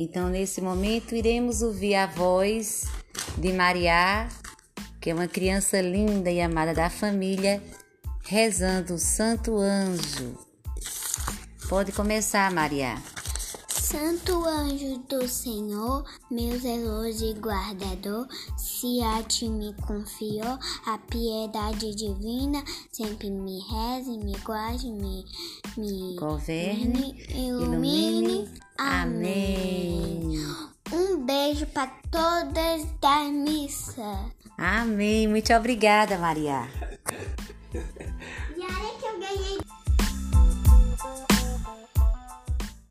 Então, nesse momento, iremos ouvir a voz de Maria, que é uma criança linda e amada da família, rezando o Santo Anjo. Pode começar, Maria. Santo anjo do Senhor, meu zeloso e guardador, se a ti me confiou a piedade divina, sempre me reze, me guarde, me, me Governe, ilumine. ilumine. Amém. Um beijo para todas da missa. Amém. Muito obrigada, Maria.